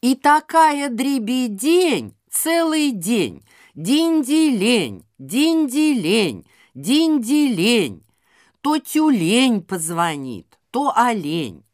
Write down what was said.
И такая дребедень целый день. Динди-лень, динди-лень, динди-лень. То тюлень позвонит, то олень.